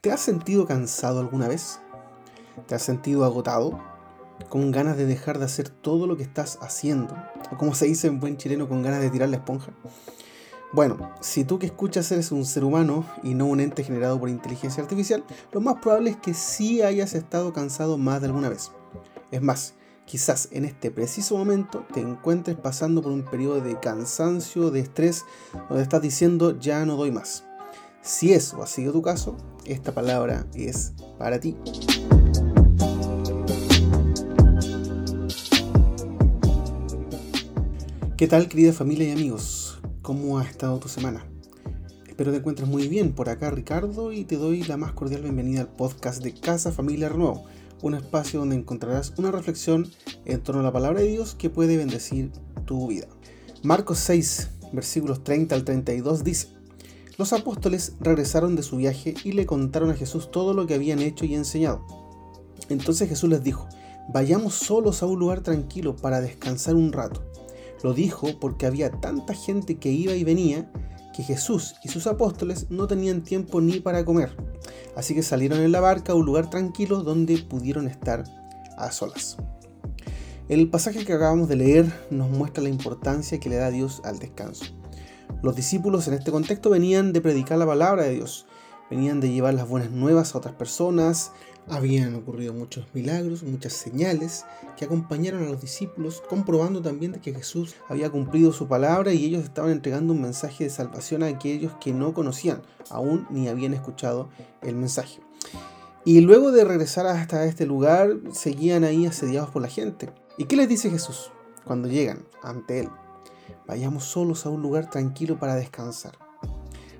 ¿Te has sentido cansado alguna vez? ¿Te has sentido agotado? ¿Con ganas de dejar de hacer todo lo que estás haciendo? O como se dice en buen chileno, con ganas de tirar la esponja. Bueno, si tú que escuchas eres un ser humano y no un ente generado por inteligencia artificial, lo más probable es que sí hayas estado cansado más de alguna vez. Es más, quizás en este preciso momento te encuentres pasando por un periodo de cansancio, de estrés, donde estás diciendo ya no doy más. Si eso ha sido tu caso, esta palabra es para ti. ¿Qué tal querida familia y amigos? ¿Cómo ha estado tu semana? Espero te encuentres muy bien. Por acá Ricardo y te doy la más cordial bienvenida al podcast de Casa Familia Renuevo, un espacio donde encontrarás una reflexión en torno a la palabra de Dios que puede bendecir tu vida. Marcos 6, versículos 30 al 32 dice, los apóstoles regresaron de su viaje y le contaron a Jesús todo lo que habían hecho y enseñado. Entonces Jesús les dijo, vayamos solos a un lugar tranquilo para descansar un rato. Lo dijo porque había tanta gente que iba y venía que Jesús y sus apóstoles no tenían tiempo ni para comer. Así que salieron en la barca a un lugar tranquilo donde pudieron estar a solas. El pasaje que acabamos de leer nos muestra la importancia que le da Dios al descanso. Los discípulos en este contexto venían de predicar la palabra de Dios, venían de llevar las buenas nuevas a otras personas, habían ocurrido muchos milagros, muchas señales que acompañaron a los discípulos, comprobando también que Jesús había cumplido su palabra y ellos estaban entregando un mensaje de salvación a aquellos que no conocían aún ni habían escuchado el mensaje. Y luego de regresar hasta este lugar, seguían ahí asediados por la gente. ¿Y qué les dice Jesús cuando llegan ante él? Vayamos solos a un lugar tranquilo para descansar.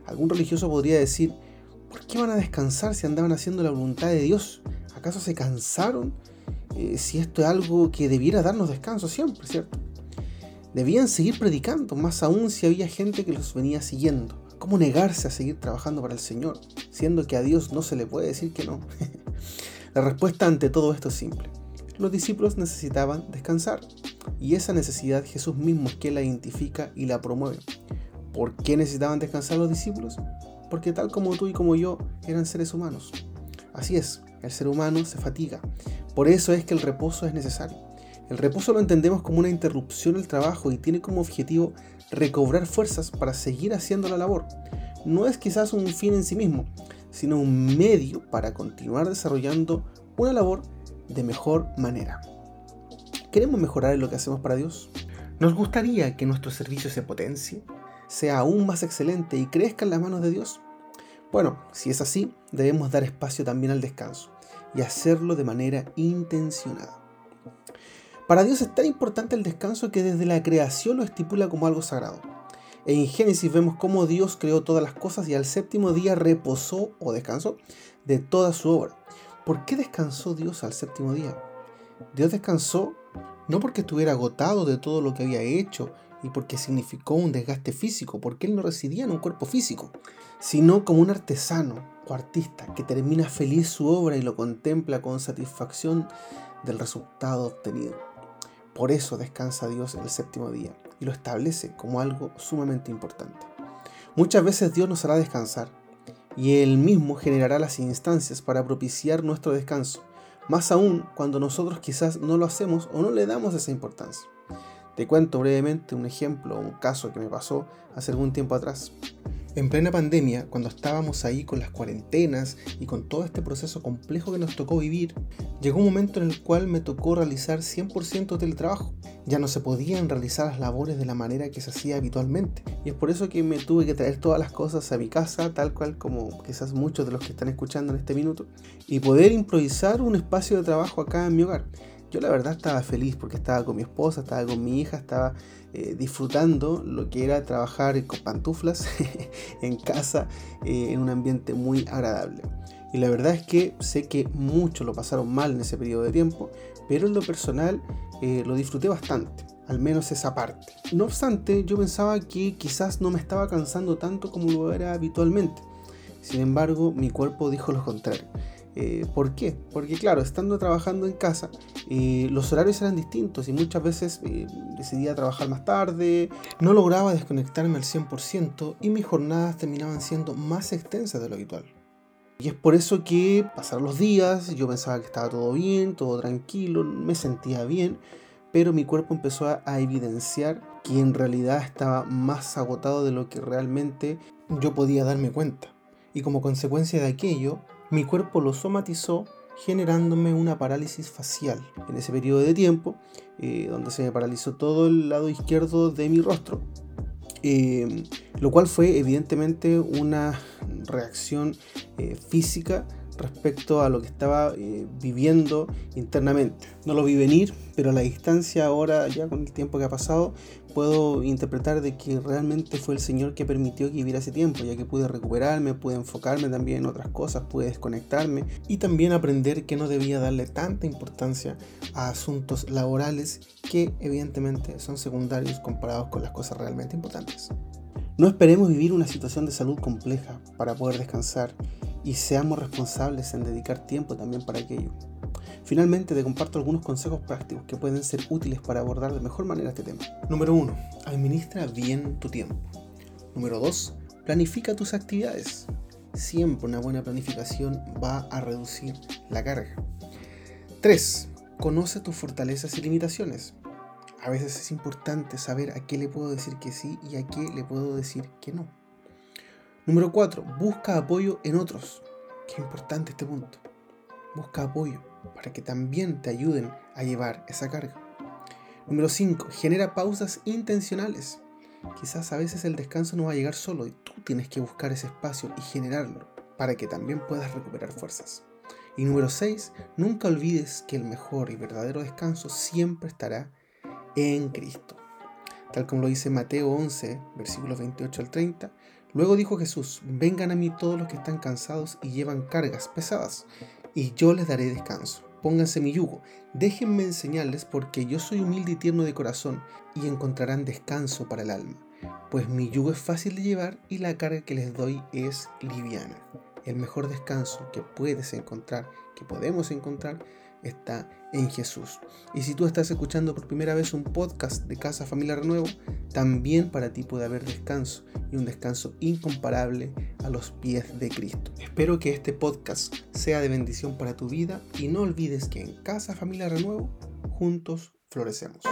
Algún religioso podría decir, ¿por qué van a descansar si andaban haciendo la voluntad de Dios? ¿Acaso se cansaron? Eh, si esto es algo que debiera darnos descanso siempre, ¿cierto? Debían seguir predicando, más aún si había gente que los venía siguiendo. ¿Cómo negarse a seguir trabajando para el Señor, siendo que a Dios no se le puede decir que no? la respuesta ante todo esto es simple. Los discípulos necesitaban descansar. Y esa necesidad Jesús mismo es quien la identifica y la promueve. ¿Por qué necesitaban descansar los discípulos? Porque tal como tú y como yo eran seres humanos. Así es, el ser humano se fatiga. Por eso es que el reposo es necesario. El reposo lo entendemos como una interrupción del trabajo y tiene como objetivo recobrar fuerzas para seguir haciendo la labor. No es quizás un fin en sí mismo, sino un medio para continuar desarrollando una labor de mejor manera. ¿Queremos mejorar en lo que hacemos para Dios? ¿Nos gustaría que nuestro servicio se potencie, sea aún más excelente y crezca en las manos de Dios? Bueno, si es así, debemos dar espacio también al descanso y hacerlo de manera intencionada. Para Dios es tan importante el descanso que desde la creación lo estipula como algo sagrado. En Génesis vemos cómo Dios creó todas las cosas y al séptimo día reposó o descansó de toda su obra. ¿Por qué descansó Dios al séptimo día? Dios descansó no porque estuviera agotado de todo lo que había hecho y porque significó un desgaste físico, porque él no residía en un cuerpo físico, sino como un artesano o artista que termina feliz su obra y lo contempla con satisfacción del resultado obtenido. Por eso descansa Dios el séptimo día y lo establece como algo sumamente importante. Muchas veces Dios nos hará descansar y Él mismo generará las instancias para propiciar nuestro descanso más aún cuando nosotros quizás no lo hacemos o no le damos esa importancia. Te cuento brevemente un ejemplo, un caso que me pasó hace algún tiempo atrás. En plena pandemia, cuando estábamos ahí con las cuarentenas y con todo este proceso complejo que nos tocó vivir, llegó un momento en el cual me tocó realizar 100% teletrabajo. Ya no se podían realizar las labores de la manera que se hacía habitualmente. Y es por eso que me tuve que traer todas las cosas a mi casa, tal cual como quizás muchos de los que están escuchando en este minuto, y poder improvisar un espacio de trabajo acá en mi hogar. Yo la verdad estaba feliz porque estaba con mi esposa, estaba con mi hija, estaba eh, disfrutando lo que era trabajar con pantuflas en casa eh, en un ambiente muy agradable. Y la verdad es que sé que muchos lo pasaron mal en ese periodo de tiempo, pero en lo personal eh, lo disfruté bastante, al menos esa parte. No obstante, yo pensaba que quizás no me estaba cansando tanto como lo era habitualmente. Sin embargo, mi cuerpo dijo lo contrario. Eh, ¿Por qué? Porque claro, estando trabajando en casa, eh, los horarios eran distintos y muchas veces eh, decidía trabajar más tarde, no lograba desconectarme al 100% y mis jornadas terminaban siendo más extensas de lo habitual. Y es por eso que pasaron los días, yo pensaba que estaba todo bien, todo tranquilo, me sentía bien, pero mi cuerpo empezó a, evidenciar que en realidad estaba más agotado de lo que realmente yo podía darme cuenta. Y como consecuencia de aquello, mi cuerpo lo somatizó generándome una parálisis facial en ese periodo de tiempo, eh, donde se me paralizó todo el lado izquierdo de mi rostro. Eh, lo cual fue evidentemente una reacción eh, física respecto a lo que estaba eh, viviendo internamente. No lo vi venir, pero a la distancia ahora, ya con el tiempo que ha pasado, puedo interpretar de que realmente fue el Señor que permitió que viviera ese tiempo, ya que pude recuperarme, pude enfocarme también en otras cosas, pude desconectarme y también aprender que no debía darle tanta importancia a asuntos laborales que evidentemente son secundarios comparados con las cosas realmente importantes. No esperemos vivir una situación de salud compleja para poder descansar y seamos responsables en dedicar tiempo también para aquello. Finalmente te comparto algunos consejos prácticos que pueden ser útiles para abordar de mejor manera este tema. Número 1. Administra bien tu tiempo. Número 2. Planifica tus actividades. Siempre una buena planificación va a reducir la carga. 3. Conoce tus fortalezas y limitaciones. A veces es importante saber a qué le puedo decir que sí y a qué le puedo decir que no. Número 4. Busca apoyo en otros. Qué importante este punto. Busca apoyo para que también te ayuden a llevar esa carga. Número 5. Genera pausas intencionales. Quizás a veces el descanso no va a llegar solo y tú tienes que buscar ese espacio y generarlo para que también puedas recuperar fuerzas. Y número 6. Nunca olvides que el mejor y verdadero descanso siempre estará en Cristo. Tal como lo dice Mateo 11, versículos 28 al 30. Luego dijo Jesús, vengan a mí todos los que están cansados y llevan cargas pesadas, y yo les daré descanso. Pónganse mi yugo, déjenme enseñarles porque yo soy humilde y tierno de corazón, y encontrarán descanso para el alma, pues mi yugo es fácil de llevar y la carga que les doy es liviana. El mejor descanso que puedes encontrar, que podemos encontrar, está en Jesús. Y si tú estás escuchando por primera vez un podcast de Casa Familia Renuevo, también para ti puede haber descanso y un descanso incomparable a los pies de Cristo. Espero que este podcast sea de bendición para tu vida y no olvides que en Casa Familia Renuevo juntos florecemos.